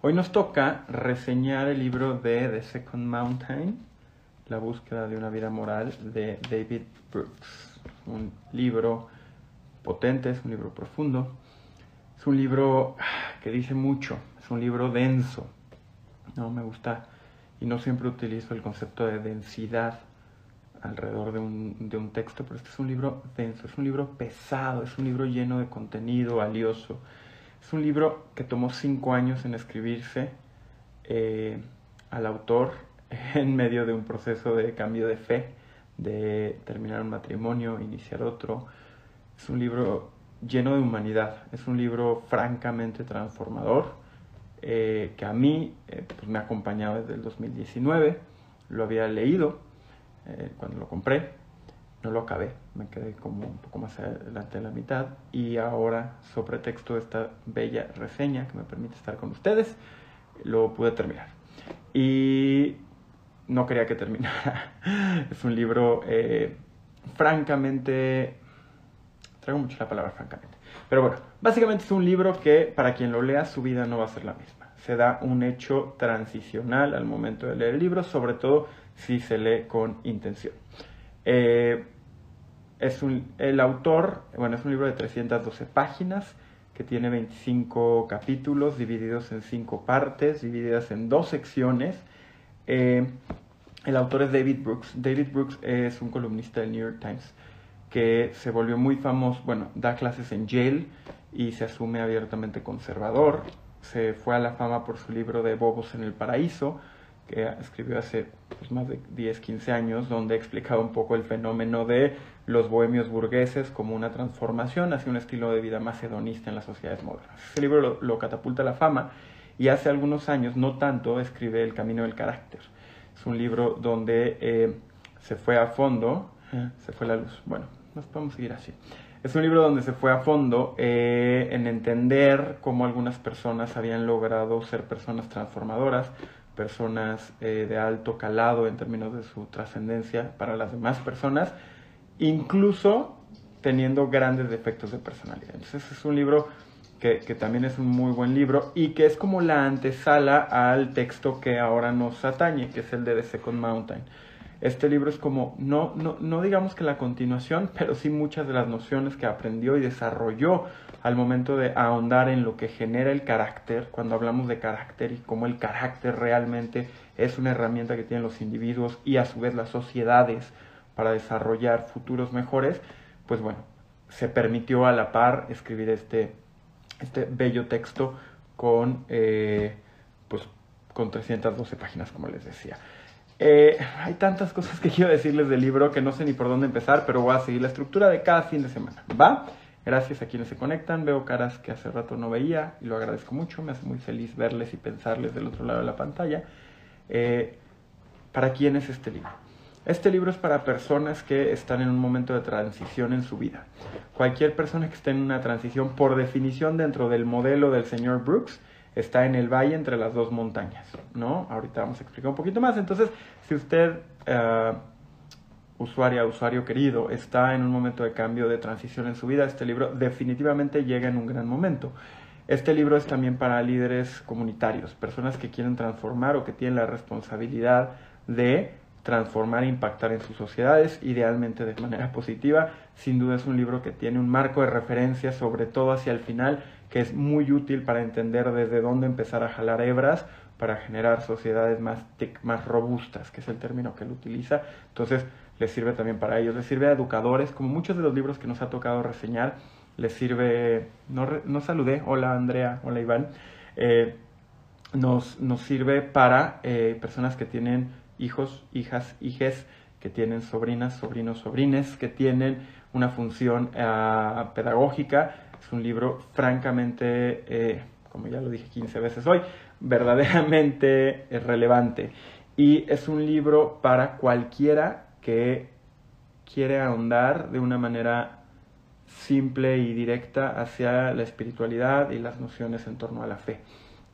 Hoy nos toca reseñar el libro de The Second Mountain, La búsqueda de una vida moral de David Brooks. Un libro potente, es un libro profundo, es un libro que dice mucho, es un libro denso. No me gusta y no siempre utilizo el concepto de densidad alrededor de un, de un, texto, pero este es un libro denso, es un libro pesado, es un libro lleno de contenido valioso. Es un libro que tomó cinco años en escribirse eh, al autor en medio de un proceso de cambio de fe, de terminar un matrimonio, iniciar otro. Es un libro lleno de humanidad, es un libro francamente transformador eh, que a mí eh, pues me ha acompañado desde el 2019, lo había leído cuando lo compré, no lo acabé, me quedé como un poco más adelante de la mitad y ahora, sobre texto de esta bella reseña que me permite estar con ustedes, lo pude terminar. Y no quería que terminara. es un libro eh, francamente... Traigo mucho la palabra francamente. Pero bueno, básicamente es un libro que para quien lo lea su vida no va a ser la misma. Se da un hecho transicional al momento de leer el libro, sobre todo si se lee con intención. Eh, es un, el autor, bueno, es un libro de 312 páginas que tiene 25 capítulos divididos en 5 partes, divididas en dos secciones. Eh, el autor es David Brooks. David Brooks es un columnista del New York Times que se volvió muy famoso, bueno, da clases en Yale y se asume abiertamente conservador. Se fue a la fama por su libro de Bobos en el Paraíso, que escribió hace pues, más de 10, 15 años, donde explicaba un poco el fenómeno de los bohemios burgueses como una transformación hacia un estilo de vida más hedonista en las sociedades modernas. Ese libro lo, catapulta a la fama y hace algunos años, no tanto, escribe El Camino del Carácter. Es un libro donde eh, se fue a fondo, eh, se fue la luz, bueno, nos podemos seguir así. Es un libro donde se fue a fondo eh, en entender cómo algunas personas habían logrado ser personas transformadoras, personas eh, de alto calado en términos de su trascendencia para las demás personas, incluso teniendo grandes defectos de personalidad. Entonces es un libro que, que, también es un muy buen libro y que es como la antesala al texto que ahora nos atañe, que es el de The Second Mountain. Este libro es como, no, no, no digamos que la continuación, pero sí muchas de las nociones que aprendió y desarrolló al momento de ahondar en lo que genera el carácter, cuando hablamos de carácter y cómo el carácter realmente es una herramienta que tienen los individuos y a su vez las sociedades para desarrollar futuros mejores, pues bueno, se permitió a la par escribir este, este bello texto con, eh, pues, con 312 páginas, como les decía. Eh, hay tantas cosas que quiero decirles del libro que no sé ni por dónde empezar, pero voy a seguir la estructura de cada fin de semana. ¿Va? Gracias a quienes se conectan. Veo caras que hace rato no veía y lo agradezco mucho. Me hace muy feliz verles y pensarles del otro lado de la pantalla. Eh, ¿Para quién es este libro? Este libro es para personas que están en un momento de transición en su vida. Cualquier persona que esté en una transición, por definición dentro del modelo del señor Brooks, está en el valle entre las dos montañas, ¿no? Ahorita vamos a explicar un poquito más. Entonces, si usted, uh, usuaria, usuario querido, está en un momento de cambio, de transición en su vida, este libro definitivamente llega en un gran momento. Este libro es también para líderes comunitarios, personas que quieren transformar o que tienen la responsabilidad de transformar e impactar en sus sociedades, idealmente de manera positiva. Sin duda es un libro que tiene un marco de referencia, sobre todo hacia el final, que es muy útil para entender desde dónde empezar a jalar hebras para generar sociedades más, más robustas, que es el término que él utiliza. Entonces, les sirve también para ellos, les sirve a educadores, como muchos de los libros que nos ha tocado reseñar, les sirve, no, no saludé, hola Andrea, hola Iván, eh, nos, nos, sirve para eh, personas que tienen hijos, hijas, hijes, que tienen sobrinas, sobrinos, sobrines, que tienen una función uh, pedagógica, es un libro francamente, eh, como ya lo dije 15 veces hoy, verdaderamente relevante. Y es un libro para cualquiera que quiere ahondar de una manera simple y directa hacia la espiritualidad y las nociones en torno a la fe.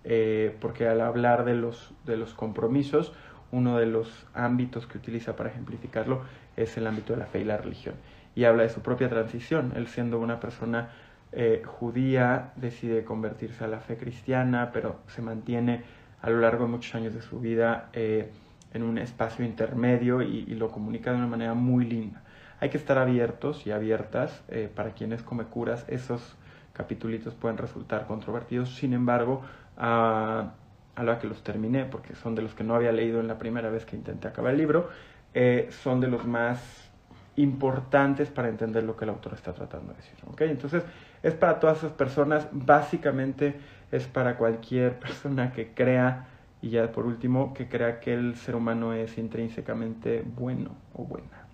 Eh, porque al hablar de los, de los compromisos, uno de los ámbitos que utiliza para ejemplificarlo es el ámbito de la fe y la religión. Y habla de su propia transición, él siendo una persona eh, judía, decide convertirse a la fe cristiana, pero se mantiene a lo largo de muchos años de su vida eh, en un espacio intermedio y, lo comunica de una manera muy linda. Hay que estar abiertos y abiertas eh, para quienes come curas. Esos capítulos pueden resultar controvertidos, sin embargo, a, a la que los terminé, porque son de los que no había leído en la primera vez que intenté acabar el libro, eh, son de los más importantes para entender lo que el autor está tratando de decir. ¿okay? Entonces, es para todas esas personas, básicamente es para cualquier persona que crea, y ya por último, que crea que el ser humano es intrínsecamente bueno o buena.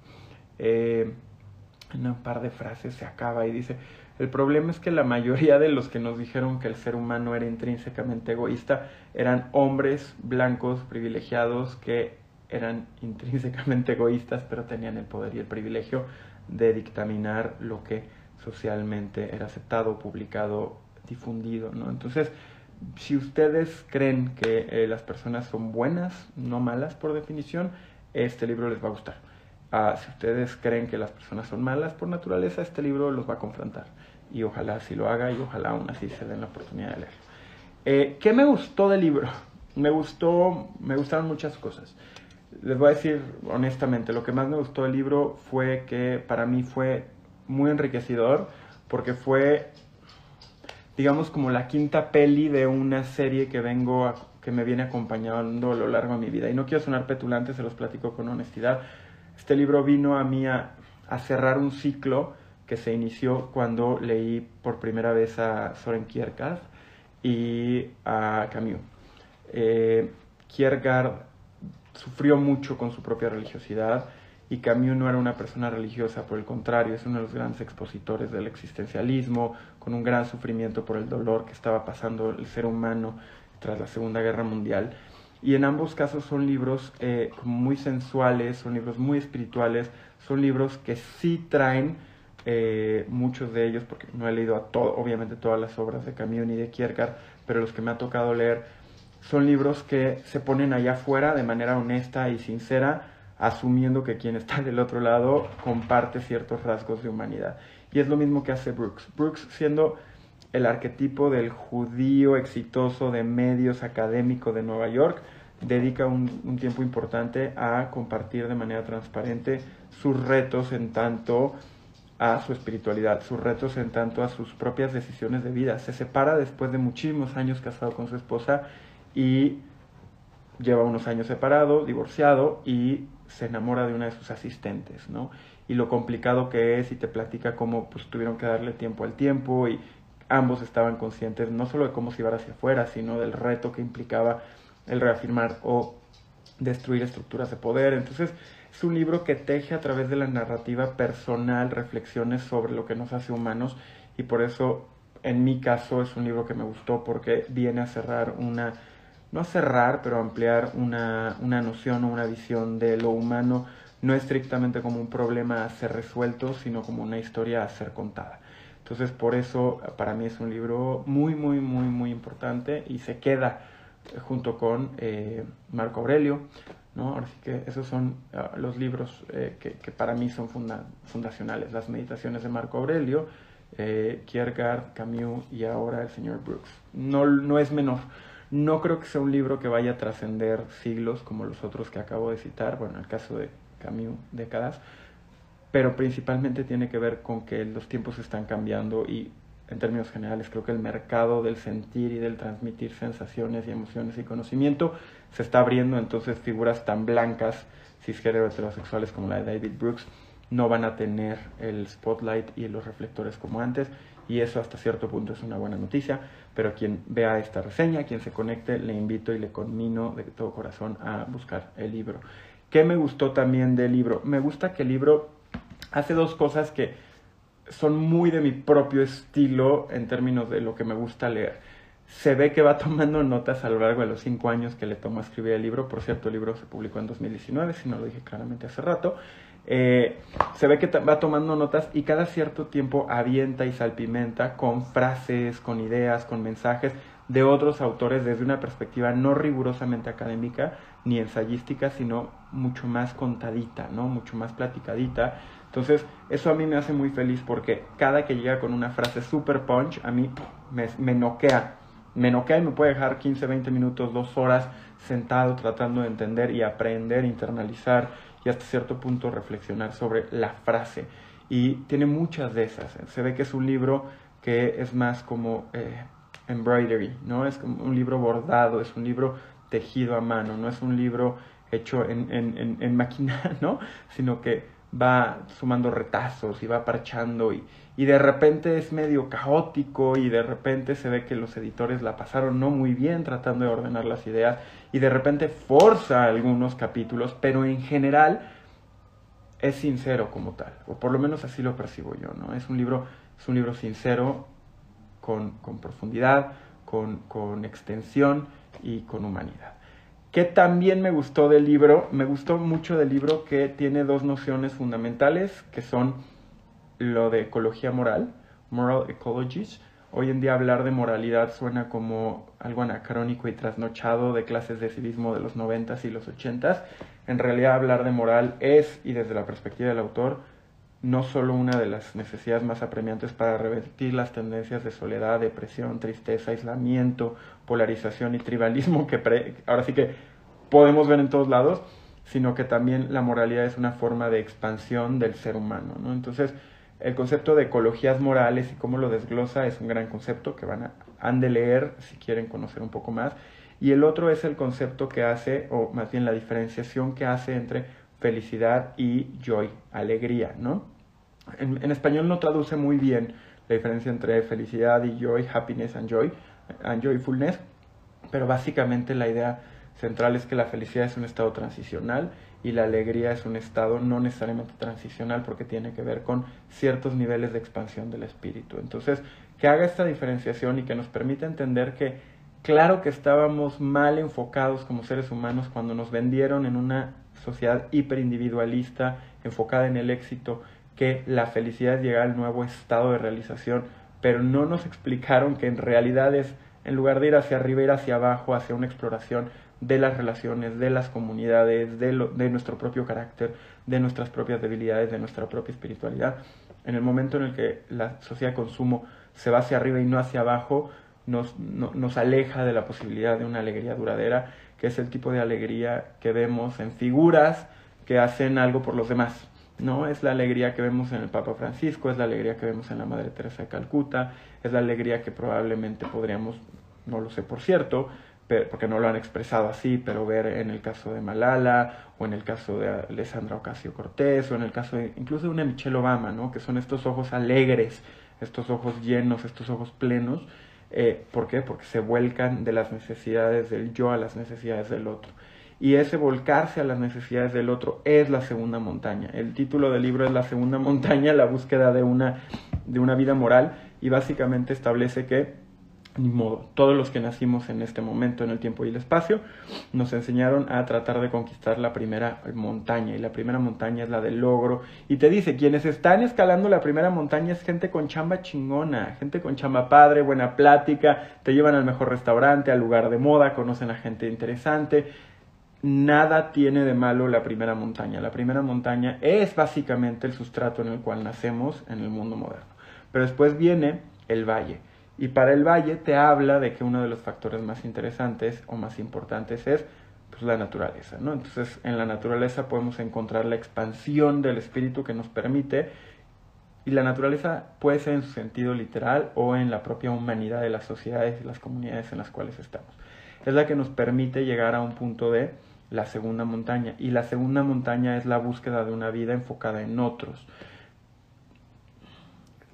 Eh, en un par de frases se acaba y dice, el problema es que la mayoría de los que nos dijeron que el ser humano era intrínsecamente egoísta eran hombres blancos privilegiados que eran intrínsecamente egoístas, pero tenían el poder y el privilegio de dictaminar lo que socialmente era aceptado, publicado, difundido, ¿no? Entonces, si ustedes creen que eh, las personas son buenas, no malas por definición, este libro les va a gustar. Si ustedes creen que las personas son malas por naturaleza, este libro los va a confrontar. Y ojalá así lo haga y ojalá aún así se den la oportunidad de leerlo. Eh, ¿Qué me gustó del libro? Me gustó, me gustaron muchas cosas les voy a decir honestamente, lo que más me gustó del libro fue que para mí fue muy enriquecedor porque fue, digamos, como la quinta peli de una serie que vengo que me viene acompañando a lo largo de mi vida. Y no quiero sonar petulante, se los platico con honestidad. Este libro vino a mí a, cerrar un ciclo que se inició cuando leí por primera vez a Soren Kierkegaard y a Camus. Eh, Kierkegaard sufrió mucho con su propia religiosidad y Camus no era una persona religiosa, por el contrario, es uno de los grandes expositores del existencialismo, con un gran sufrimiento por el dolor que estaba pasando el ser humano tras la Segunda Guerra Mundial. Y en ambos casos son libros eh, muy sensuales, son libros muy espirituales, son libros que sí traen eh, muchos de ellos, porque no he leído a todo, obviamente todas las obras de Camus ni de Kierkegaard, pero los que me ha tocado leer son libros que se ponen allá afuera de manera honesta y sincera, asumiendo que quien está del otro lado comparte ciertos rasgos de humanidad. Y es lo mismo que hace Brooks. Brooks siendo el arquetipo del judío exitoso de medios académico de Nueva York, dedica un, tiempo importante a compartir de manera transparente sus retos en tanto a su espiritualidad, sus retos en tanto a sus propias decisiones de vida. Se separa después de muchísimos años casado con su esposa y lleva unos años separado, divorciado y se enamora de una de sus asistentes, ¿no? Y lo complicado que es y te platica cómo pues tuvieron que darle tiempo al tiempo y ambos estaban conscientes no solo de cómo se iba hacia afuera, sino del reto que implicaba el reafirmar o destruir estructuras de poder. Entonces, es un libro que teje a través de la narrativa personal reflexiones sobre lo que nos hace humanos y por eso en mi caso es un libro que me gustó porque viene a cerrar una no cerrar, pero ampliar una, una noción o una visión de lo humano, no estrictamente como un problema a ser resuelto, sino como una historia a ser contada. Entonces, por eso para mí es un libro muy, muy, muy, muy importante y se queda junto con eh, Marco Aurelio. ¿no? Ahora sí que esos son ah, los libros eh, que, que, para mí son fundacionales. Las meditaciones de Marco Aurelio, eh, Kierkegaard, Camus y ahora el señor Brooks. No, no es menor. No creo que sea un libro que vaya a trascender siglos como los otros que acabo de citar, bueno, en el caso de Camus, décadas, pero principalmente tiene que ver con que los tiempos están cambiando y en términos generales creo que el mercado del sentir y del transmitir sensaciones y emociones y conocimiento se está abriendo, entonces figuras tan blancas, cisgénero heterosexuales como la de David Brooks, no van a tener el spotlight y los reflectores como antes y eso hasta cierto punto es una buena noticia, pero quien vea esta reseña, quien se conecte, le invito y le conmino de todo corazón a buscar el libro. ¿Qué me gustó también del libro? Me gusta que el libro hace dos cosas que son muy de mi propio estilo en términos de lo que me gusta leer. Se ve que va tomando notas a lo largo de los cinco años que le tomó escribir el libro. Por cierto, el libro se publicó en 2019, si no lo dije claramente hace rato. Eh, se ve que va tomando notas y cada cierto tiempo avienta y salpimenta con frases, con ideas, con mensajes de otros autores desde una perspectiva no rigurosamente académica ni ensayística, sino mucho más contadita, ¿no? mucho más platicadita. Entonces, eso a mí me hace muy feliz porque cada que llega con una frase super punch, a mí me, me noquea. Me noquea y me puede dejar 15, 20 minutos, dos horas sentado tratando de entender y aprender, internalizar y hasta cierto punto reflexionar sobre la frase. Y tiene muchas de esas. Se ve que es un libro que es más como eh, embroidery, ¿no? Es como un libro bordado, es un libro tejido a mano, no es un libro hecho en, en, en, máquina, ¿no? Sino que va sumando retazos y va parchando y, y de repente es medio caótico y de repente se ve que los editores la pasaron no muy bien tratando de ordenar las ideas y de repente forza algunos capítulos, pero en general es sincero como tal, o por lo menos así lo percibo yo, ¿no? Es un libro, es un libro sincero, con, con profundidad, con, con extensión y con humanidad. ¿Qué también me gustó del libro? Me gustó mucho del libro que tiene dos nociones fundamentales, que son lo de ecología moral, moral ecologies. Hoy en día hablar de moralidad suena como algo anacrónico y trasnochado de clases de civismo de los 90 y los 80 En realidad hablar de moral es, y desde la perspectiva del autor, no solo una de las necesidades más apremiantes para revertir las tendencias de soledad, depresión, tristeza, aislamiento, polarización y tribalismo que ahora sí que podemos ver en todos lados, sino que también la moralidad es una forma de expansión del ser humano. ¿no? Entonces, el concepto de ecologías morales y cómo lo desglosa es un gran concepto que van a, han de leer si quieren conocer un poco más. Y el otro es el concepto que hace, o más bien la diferenciación que hace entre felicidad y joy, alegría, ¿no? En, español no traduce muy bien la diferencia entre felicidad y joy, happiness and joy, and joyfulness, pero básicamente la idea central es que la felicidad es un estado transicional y la alegría es un estado no necesariamente transicional porque tiene que ver con ciertos niveles de expansión del espíritu. Entonces, que haga esta diferenciación y que nos permita entender que claro que estábamos mal enfocados como seres humanos cuando nos vendieron en una sociedad hiperindividualista, enfocada en el éxito, que la felicidad es llegar al nuevo estado de realización, pero no nos explicaron que en realidad es, en lugar de ir hacia arriba, ir hacia abajo, hacia una exploración de las relaciones, de las comunidades, de, lo, de nuestro propio carácter, de nuestras propias debilidades, de nuestra propia espiritualidad. En el momento en el que la sociedad de consumo se va hacia arriba y no hacia abajo, nos, nos aleja de la posibilidad de una alegría duradera, que es el tipo de alegría que vemos en figuras que hacen algo por los demás. ¿No? Es la alegría que vemos en el Papa Francisco, es la alegría que vemos en la Madre Teresa de Calcuta, es la alegría que probablemente podríamos, no lo sé por cierto, porque no lo han expresado así, pero ver en el caso de Malala, o en el caso de Alessandra Ocasio Cortés, o en el caso de, incluso de una Michelle Obama, ¿no? que son estos ojos alegres, estos ojos llenos, estos ojos plenos. Eh, ¿Por qué? Porque se vuelcan de las necesidades del yo a las necesidades del otro. Y ese volcarse a las necesidades del otro es la segunda montaña. El título del libro es La segunda montaña, la búsqueda de una, de una vida moral, y básicamente establece que ni modo, todos los que nacimos en este momento, en el tiempo y el espacio, nos enseñaron a tratar de conquistar la primera montaña. Y la primera montaña es la del logro. Y te dice, quienes están escalando la primera montaña es gente con chamba chingona, gente con chamba padre, buena plática, te llevan al mejor restaurante, al lugar de moda, conocen a gente interesante. Nada tiene de malo la primera montaña. La primera montaña es básicamente el sustrato en el cual nacemos en el mundo moderno. Pero después viene el valle y para el valle te habla de que uno de los factores más interesantes o más importantes es pues, la naturaleza. ¿no? Entonces en la naturaleza podemos encontrar la expansión del espíritu que nos permite y la naturaleza puede ser en su sentido literal o en la propia humanidad de las sociedades y las comunidades en las cuales estamos. Es la que nos permite llegar a un punto de la segunda montaña. Y la segunda montaña es la búsqueda de una vida enfocada en otros.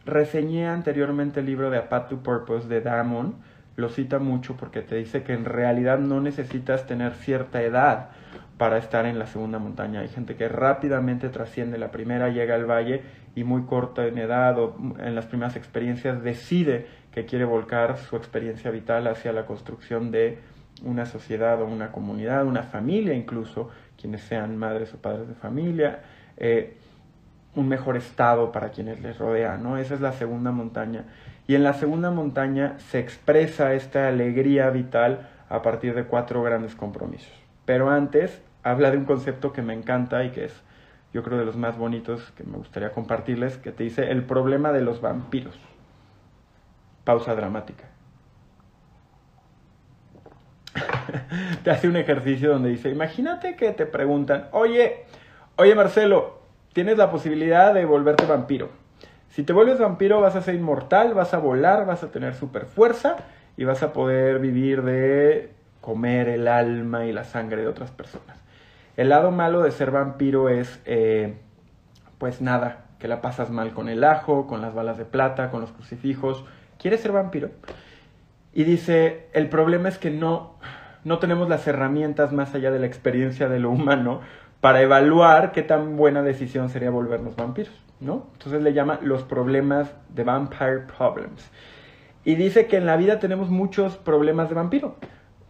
Reseñé anteriormente el libro de A Path to Purpose de Damon. Lo cita mucho porque te dice que en realidad no necesitas tener cierta edad para estar en la segunda montaña. Hay gente que rápidamente trasciende la primera, llega al valle y muy corta en edad o en las primeras experiencias decide que quiere volcar su experiencia vital hacia la construcción de una sociedad o una comunidad, una familia incluso, quienes sean madres o padres de familia. Eh, un mejor estado para quienes les rodean, ¿no? Esa es la segunda montaña. Y en la segunda montaña se expresa esta alegría vital a partir de cuatro grandes compromisos. Pero antes habla de un concepto que me encanta y que es yo creo de los más bonitos que me gustaría compartirles, que te dice el problema de los vampiros. Pausa dramática. te hace un ejercicio donde dice, imagínate que te preguntan, oye, oye Marcelo, tienes la posibilidad de volverte vampiro. Si te vuelves vampiro vas a ser inmortal, vas a volar, vas a tener super fuerza y vas a poder vivir de comer el alma y la sangre de otras personas. El lado malo de ser vampiro es, eh, pues nada, que la pasas mal con el ajo, con las balas de plata, con los crucifijos. ¿Quieres ser vampiro? Y dice, el problema es que no, no tenemos las herramientas más allá de la experiencia de lo humano para evaluar qué tan buena decisión sería volvernos vampiros, ¿no? Entonces le llama los problemas de Vampire Problems. Y dice que en la vida tenemos muchos problemas de vampiro.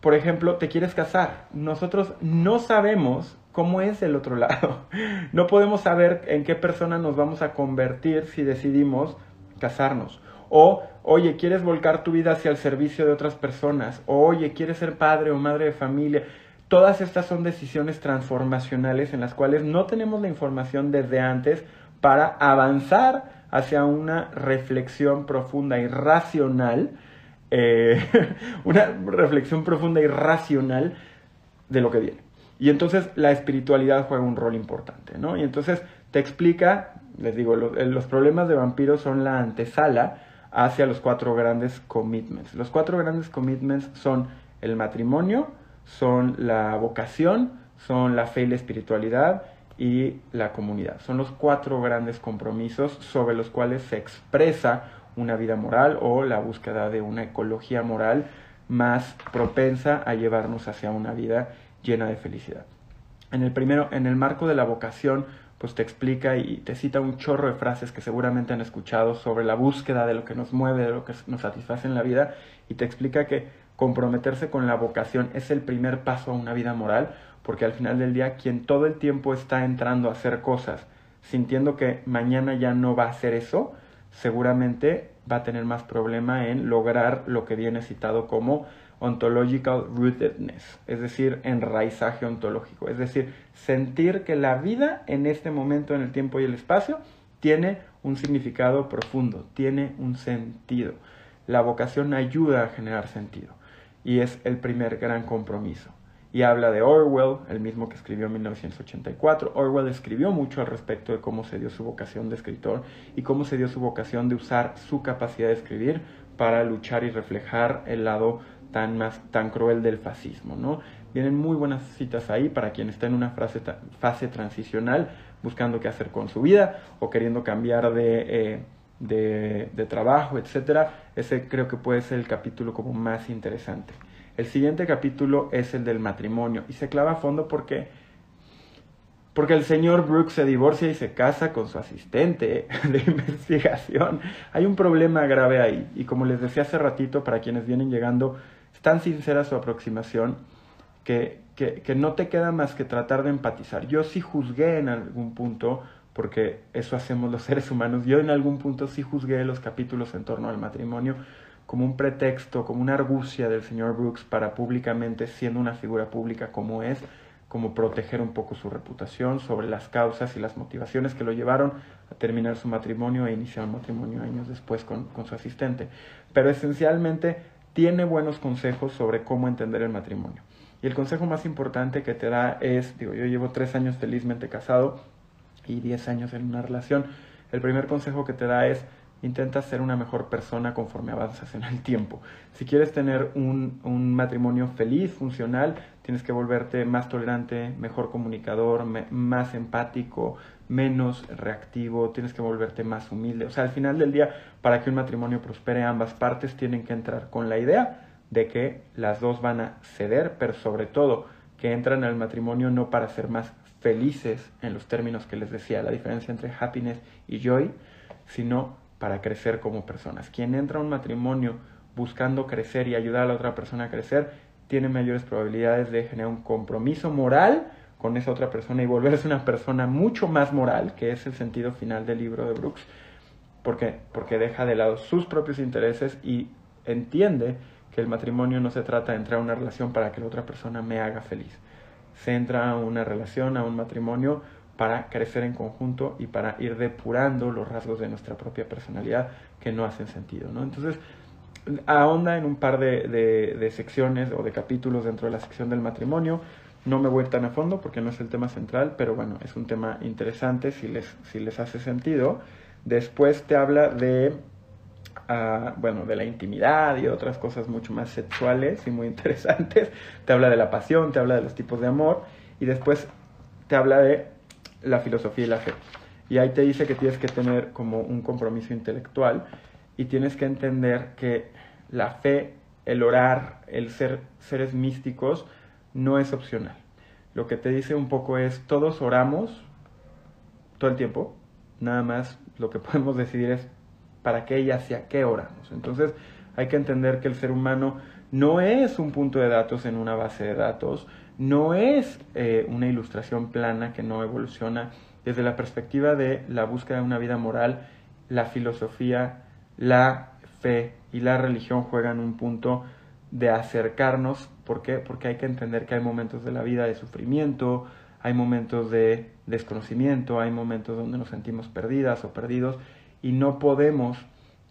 Por ejemplo, te quieres casar. Nosotros no sabemos cómo es el otro lado. No podemos saber en qué persona nos vamos a convertir si decidimos casarnos. O, oye, quieres volcar tu vida hacia el servicio de otras personas. Oye, quieres ser padre o madre de familia. Todas estas son decisiones transformacionales en las cuales no tenemos la información desde antes para avanzar hacia una reflexión profunda y racional, eh, una reflexión profunda y racional de lo que viene. Y entonces la espiritualidad juega un rol importante, ¿no? Y entonces te explica, les digo, los problemas de vampiros son la antesala hacia los cuatro grandes commitments. Los cuatro grandes commitments son el matrimonio, son la vocación, son la fe y la espiritualidad y la comunidad. Son los cuatro grandes compromisos sobre los cuales se expresa una vida moral o la búsqueda de una ecología moral más propensa a llevarnos hacia una vida llena de felicidad. En el primero, en el marco de la vocación, pues te explica y te cita un chorro de frases que seguramente han escuchado sobre la búsqueda de lo que nos mueve, de lo que nos satisface en la vida, y te explica que comprometerse con la vocación es el primer paso a una vida moral, porque al final del día quien todo el tiempo está entrando a hacer cosas, sintiendo que mañana ya no va a hacer eso, seguramente va a tener más problema en lograr lo que viene citado como ontological rootedness, es decir, enraizaje ontológico, es decir, sentir que la vida en este momento en el tiempo y el espacio tiene un significado profundo, tiene un sentido. La vocación ayuda a generar sentido y es el primer gran compromiso. Y habla de Orwell, el mismo que escribió en 1984. Orwell escribió mucho al respecto de cómo se dio su vocación de escritor y cómo se dio su vocación de usar su capacidad de escribir para luchar y reflejar el lado tan, más, tan cruel del fascismo. ¿no? Vienen muy buenas citas ahí para quien está en una fase, fase transicional buscando qué hacer con su vida o queriendo cambiar de, eh, de, trabajo, etc. Ese creo que puede ser el capítulo como más interesante. El siguiente capítulo es el del matrimonio y se clava a fondo porque porque el señor Brooks se divorcia y se casa con su asistente de investigación. Hay un problema grave ahí. Y como les decía hace ratito, para quienes vienen llegando, tan sincera su aproximación que, que, no te queda más que tratar de empatizar. Yo sí juzgué en algún punto, porque eso hacemos los seres humanos, yo en algún punto sí juzgué los capítulos en torno al matrimonio como un pretexto, como una argucia del señor Brooks para públicamente, siendo una figura pública como es, como proteger un poco su reputación sobre las causas y las motivaciones que lo llevaron a terminar su matrimonio e iniciar un matrimonio años después con, con su asistente. Pero esencialmente tiene buenos consejos sobre cómo entender el matrimonio. Y el consejo más importante que te da es, digo, yo llevo tres años felizmente casado y diez años en una relación. El primer consejo que te da es, intenta ser una mejor persona conforme avanzas en el tiempo. Si quieres tener un, un matrimonio feliz, funcional, tienes que volverte más tolerante, mejor comunicador, más empático, menos reactivo, tienes que volverte más humilde. O sea, al final del día, para que un matrimonio prospere, ambas partes tienen que entrar con la idea de que las dos van a ceder, pero sobre todo que entran al matrimonio no para ser más felices en los términos que les decía, la diferencia entre happiness y joy, sino para crecer como personas. Quien entra a un matrimonio buscando crecer y ayudar a la otra persona a crecer, tiene mayores probabilidades de generar un compromiso moral con esa otra persona y volverse una persona mucho más moral, que es el sentido final del libro de Brooks. ¿Por? Porque deja de lado sus propios intereses y entiende que el matrimonio no se trata de entrar a una relación para que la otra persona me haga feliz. Se entra a una relación, a un matrimonio, para crecer en conjunto y para ir depurando los rasgos de nuestra propia personalidad que no hacen sentido. ¿no? Entonces, ahonda en un par de, de, secciones o de capítulos dentro de la sección del matrimonio. No me voy tan a fondo porque no es el tema central, pero bueno, es un tema interesante si les, si les hace sentido. Después te habla de, uh, bueno, de la intimidad y otras cosas mucho más sexuales y muy interesantes. Te habla de la pasión, te habla de los tipos de amor y después te habla de la filosofía y la fe. Y ahí te dice que tienes que tener como un compromiso intelectual y tienes que entender que la fe, el orar, el ser seres místicos no es opcional. Lo que te dice un poco es, todos oramos todo el tiempo, nada más lo que podemos decidir es para qué y hacia qué oramos. Entonces hay que entender que el ser humano no es un punto de datos en una base de datos, no es eh, una ilustración plana que no evoluciona. Desde la perspectiva de la búsqueda de una vida moral, la filosofía, la fe y la religión juegan un punto de acercarnos. ¿Por qué? Porque hay que entender que hay momentos de la vida de sufrimiento, hay momentos de desconocimiento, hay momentos donde nos sentimos perdidas o perdidos y no podemos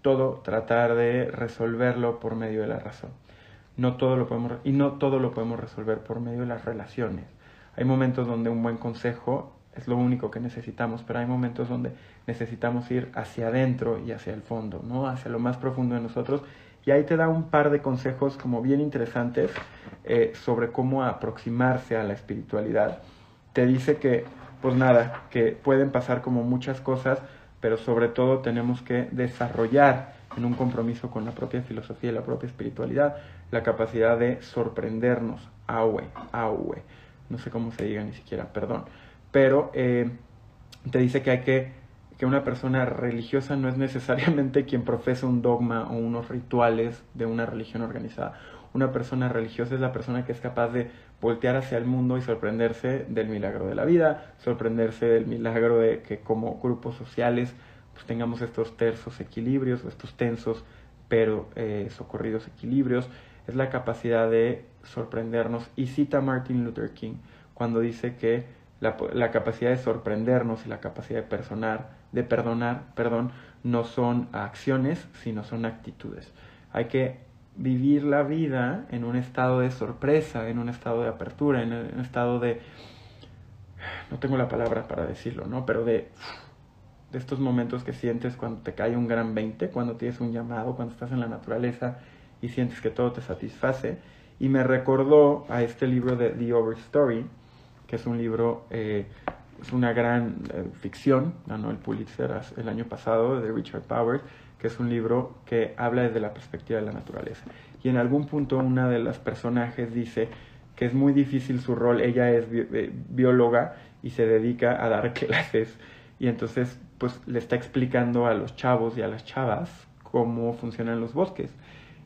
todo tratar de resolverlo por medio de la razón no todo lo podemos, y no todo lo podemos resolver por medio de las relaciones. Hay momentos donde un buen consejo es lo único que necesitamos, pero hay momentos donde necesitamos ir hacia adentro y hacia el fondo, ¿no? Hacia lo más profundo de nosotros. Y ahí te da un par de consejos como bien interesantes eh, sobre cómo aproximarse a la espiritualidad. Te dice que, pues nada, que pueden pasar como muchas cosas, pero sobre todo tenemos que desarrollar en un compromiso con la propia filosofía y la propia espiritualidad, la capacidad de sorprendernos, aue, aue, no sé cómo se diga ni siquiera, perdón, pero eh, te dice que hay que, que una persona religiosa no es necesariamente quien profesa un dogma o unos rituales de una religión organizada. Una persona religiosa es la persona que es capaz de voltear hacia el mundo y sorprenderse del milagro de la vida, sorprenderse del milagro de que como grupos sociales pues tengamos estos tersos equilibrios estos tensos pero eh, socorridos equilibrios, es la capacidad de sorprendernos. Y cita Martin Luther King cuando dice que la, la, capacidad de sorprendernos y la capacidad de perdonar, de perdonar, perdón, no son acciones, sino son actitudes. Hay que vivir la vida en un estado de sorpresa, en un estado de apertura, en un estado de, no tengo la palabra para decirlo, ¿no? Pero de de estos momentos que sientes cuando te cae un gran 20, cuando tienes un llamado, cuando estás en la naturaleza y sientes que todo te satisface. Y me recordó a este libro de The Overstory, que es un libro, eh, es una gran eh, ficción, ganó el Pulitzer el año pasado de Richard Powers, que es un libro que habla desde la perspectiva de la naturaleza. Y en algún punto una de las personajes dice que es muy difícil su rol, ella es eh, bióloga y se dedica a dar clases y entonces pues le está explicando a los chavos y a las chavas cómo funcionan los bosques.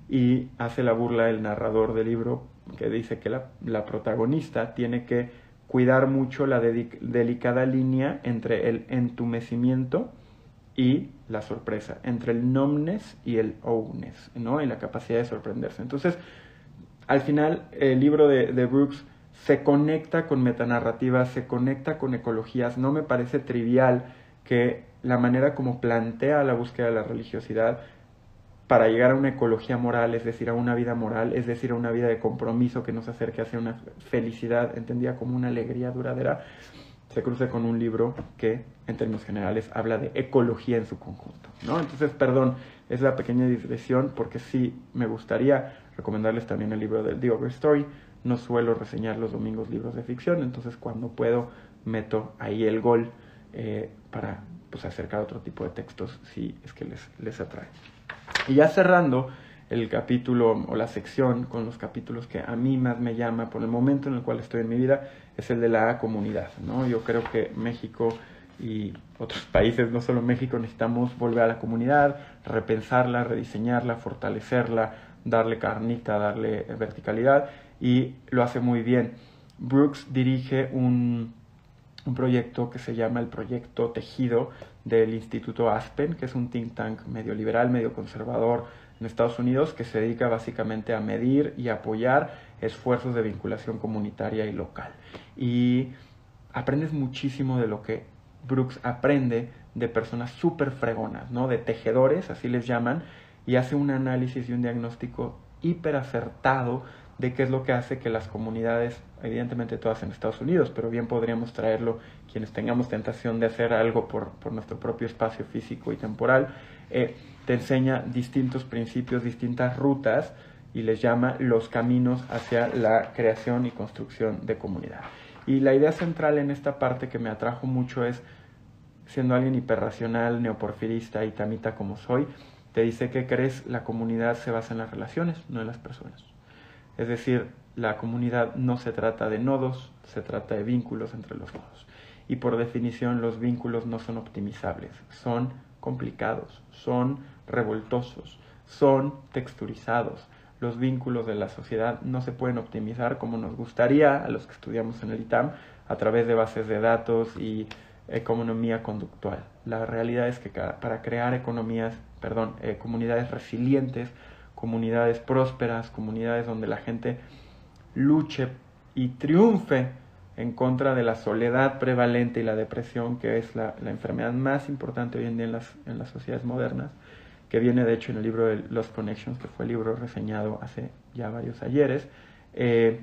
Y hace la burla el narrador del libro que dice que la, protagonista tiene que cuidar mucho la delicada línea entre el entumecimiento y la sorpresa, entre el numbness y el owness, ¿no? Y la capacidad de sorprenderse. Entonces, al final, el libro de, de Brooks se conecta con metanarrativas, se conecta con ecologías. No me parece trivial que la manera como plantea la búsqueda de la religiosidad para llegar a una ecología moral, es decir, a una vida moral, es decir, a una vida de compromiso que nos acerque hacia una felicidad, entendida como una alegría duradera, se cruce con un libro que, en términos generales, habla de ecología en su conjunto. ¿no? Entonces, perdón, es la pequeña digresión porque sí me gustaría recomendarles también el libro de The Overstory. No suelo reseñar los domingos libros de ficción, entonces cuando puedo meto ahí el gol eh, para pues, acercar otro tipo de textos si es que les, les atrae. Y ya cerrando el capítulo o la sección con los capítulos que a mí más me llama por el momento en el cual estoy en mi vida, es el de la comunidad. ¿no? Yo creo que México y otros países, no solo México, necesitamos volver a la comunidad, repensarla, rediseñarla, fortalecerla, darle carnita, darle verticalidad y lo hace muy bien. Brooks dirige un, un proyecto que se llama el Proyecto Tejido del Instituto Aspen, que es un think tank medio liberal, medio conservador en Estados Unidos, que se dedica básicamente a medir y apoyar esfuerzos de vinculación comunitaria y local. Y aprendes muchísimo de lo que Brooks aprende de personas súper fregonas, ¿no? De tejedores, así les llaman, y hace un análisis y un diagnóstico hiper acertado de qué es lo que hace que las comunidades, evidentemente todas en Estados Unidos, pero bien podríamos traerlo quienes tengamos tentación de hacer algo por, nuestro propio espacio físico y temporal, eh, te enseña distintos principios, distintas rutas y les llama los caminos hacia la creación y construcción de comunidad. Y la idea central en esta parte que me atrajo mucho es, siendo alguien hiperracional, neoporfirista y tamita como soy, te dice que crees la comunidad se basa en las relaciones, no en las personas. Es decir, la comunidad no se trata de nodos, se trata de vínculos entre los nodos. Y por definición los vínculos no son optimizables, son complicados, son revoltosos, son texturizados. Los vínculos de la sociedad no se pueden optimizar como nos gustaría a los que estudiamos en el ITAM a través de bases de datos y economía conductual. La realidad es que para crear economías, perdón, eh, comunidades resilientes, comunidades prósperas, comunidades donde la gente luche y triunfe en contra de la soledad prevalente y la depresión, que es la, enfermedad más importante hoy en día en las, en las sociedades modernas, que viene de hecho en el libro de Lost Connections, que fue el libro reseñado hace ya varios ayeres, eh,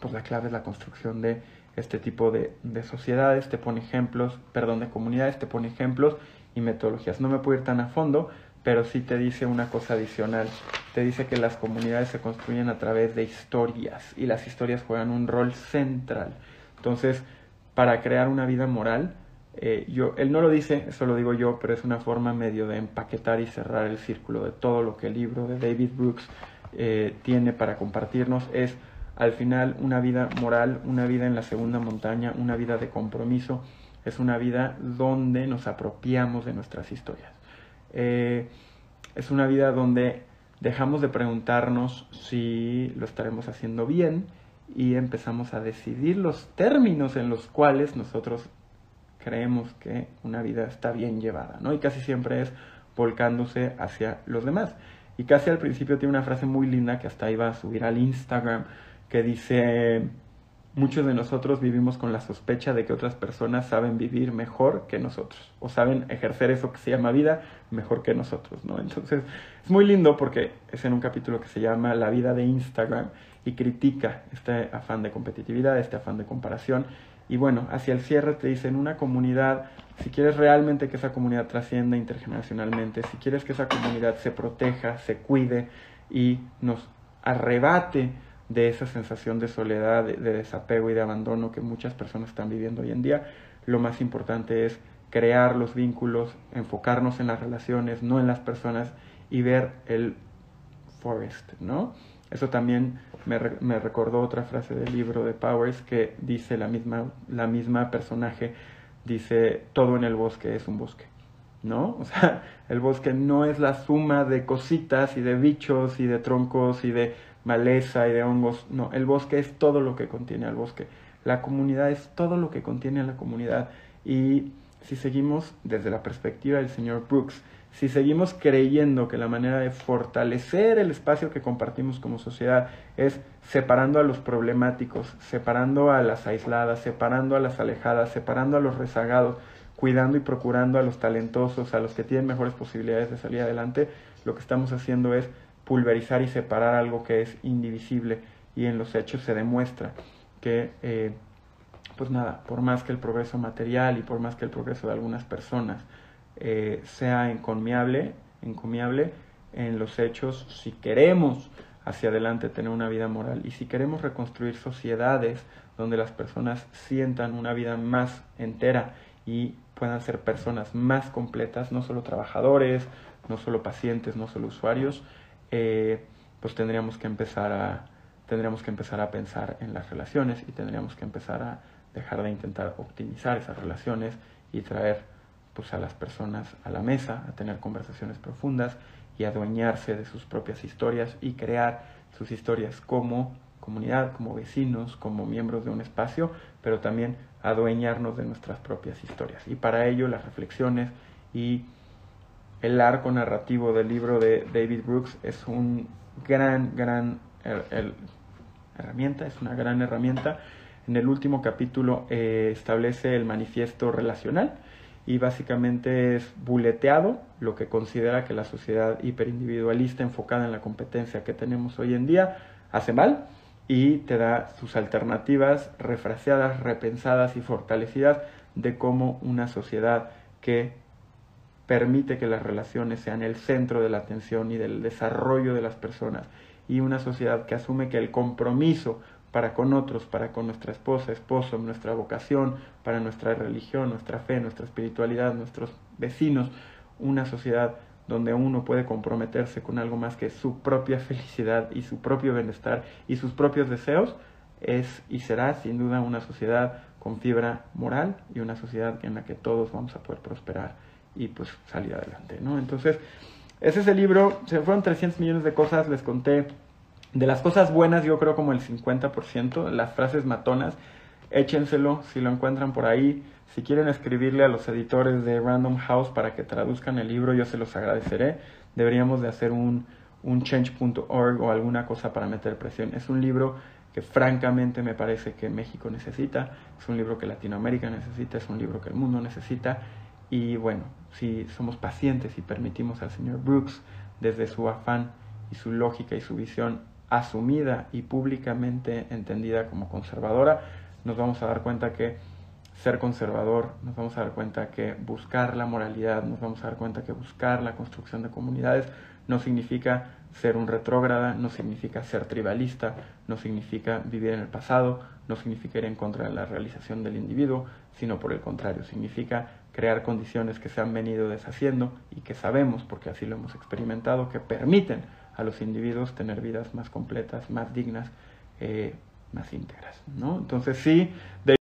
pues la clave es la construcción de este tipo de, de, sociedades, te pone ejemplos, perdón, de comunidades, te pone ejemplos y metodologías. No me puedo ir tan a fondo, pero sí te dice una cosa adicional. Te dice que las comunidades se construyen a través de historias y las historias juegan un rol central. Entonces, para crear una vida moral, eh, yo, él no lo dice, eso lo digo yo, pero es una forma medio de empaquetar y cerrar el círculo de todo lo que el libro de David Brooks eh, tiene para compartirnos. Es al final una vida moral, una vida en la segunda montaña, una vida de compromiso, es una vida donde nos apropiamos de nuestras historias. Eh, es una vida donde dejamos de preguntarnos si lo estaremos haciendo bien y empezamos a decidir los términos en los cuales nosotros creemos que una vida está bien llevada, ¿no? Y casi siempre es volcándose hacia los demás. Y casi al principio tiene una frase muy linda que hasta iba a subir al Instagram que dice muchos de nosotros vivimos con la sospecha de que otras personas saben vivir mejor que nosotros o saben ejercer eso que se llama vida mejor que nosotros, ¿no? Entonces es muy lindo porque es en un capítulo que se llama La vida de Instagram y critica este afán de competitividad, este afán de comparación y bueno, hacia el cierre te dicen una comunidad, si quieres realmente que esa comunidad trascienda intergeneracionalmente, si quieres que esa comunidad se proteja, se cuide y nos arrebate de esa sensación de soledad, de, desapego y de abandono que muchas personas están viviendo hoy en día, lo más importante es crear los vínculos, enfocarnos en las relaciones, no en las personas y ver el forest, ¿no? Eso también me, me, recordó otra frase del libro de Powers que dice la misma, la misma personaje, dice, todo en el bosque es un bosque, ¿no? O sea, el bosque no es la suma de cositas y de bichos y de troncos y de maleza y de hongos. No, el bosque es todo lo que contiene al bosque. La comunidad es todo lo que contiene a la comunidad. Y si seguimos desde la perspectiva del señor Brooks, si seguimos creyendo que la manera de fortalecer el espacio que compartimos como sociedad es separando a los problemáticos, separando a las aisladas, separando a las alejadas, separando a los rezagados, cuidando y procurando a los talentosos, a los que tienen mejores posibilidades de salir adelante, lo que estamos haciendo es pulverizar y separar algo que es indivisible y en los hechos se demuestra que, eh, pues nada, por más que el progreso material y por más que el progreso de algunas personas eh, sea encomiable, encomiable, en los hechos, si queremos hacia adelante tener una vida moral y si queremos reconstruir sociedades donde las personas sientan una vida más entera y puedan ser personas más completas, no solo trabajadores, no solo pacientes, no solo usuarios, eh, pues tendríamos que empezar a tendríamos que empezar a pensar en las relaciones y tendríamos que empezar a dejar de intentar optimizar esas relaciones y traer pues a las personas a la mesa a tener conversaciones profundas y adueñarse de sus propias historias y crear sus historias como comunidad, como vecinos, como miembros de un espacio, pero también adueñarnos de nuestras propias historias. Y para ello las reflexiones y el arco narrativo del libro de David Brooks es un gran, gran herramienta, es una gran herramienta. En el último capítulo eh, establece el manifiesto relacional y básicamente es buleteado lo que considera que la sociedad hiperindividualista enfocada en la competencia que tenemos hoy en día hace mal y te da sus alternativas refraseadas, repensadas y fortalecidas de cómo una sociedad que permite que las relaciones sean el centro de la atención y del desarrollo de las personas. Y una sociedad que asume que el compromiso para con otros, para con nuestra esposa, esposo, nuestra vocación, para nuestra religión, nuestra fe, nuestra espiritualidad, nuestros vecinos, una sociedad donde uno puede comprometerse con algo más que su propia felicidad y su propio bienestar y sus propios deseos, es y será sin duda una sociedad con fibra moral y una sociedad en la que todos vamos a poder prosperar y pues salir adelante, ¿no? Entonces, ese es el libro, se fueron 300 millones de cosas, les conté de las cosas buenas yo creo como el 50%, las frases matonas, échenselo si lo encuentran por ahí, si quieren escribirle a los editores de Random House para que traduzcan el libro, yo se los agradeceré. Deberíamos de hacer un, un change.org o alguna cosa para meter presión. Es un libro que francamente me parece que México necesita, es un libro que Latinoamérica necesita, es un libro que el mundo necesita. Y bueno, si somos pacientes y permitimos al señor Brooks, desde su afán y su lógica y su visión asumida y públicamente entendida como conservadora, nos vamos a dar cuenta que ser conservador, nos vamos a dar cuenta que buscar la moralidad, nos vamos a dar cuenta que buscar la construcción de comunidades no significa ser un retrógrada, no significa ser tribalista, no significa vivir en el pasado, no significa ir en contra de la realización del individuo, sino por el contrario, significa crear condiciones que se han venido deshaciendo y que sabemos, porque así lo hemos experimentado, que permiten a los individuos tener vidas más completas, más dignas, eh, más íntegras. ¿no? Entonces sí, de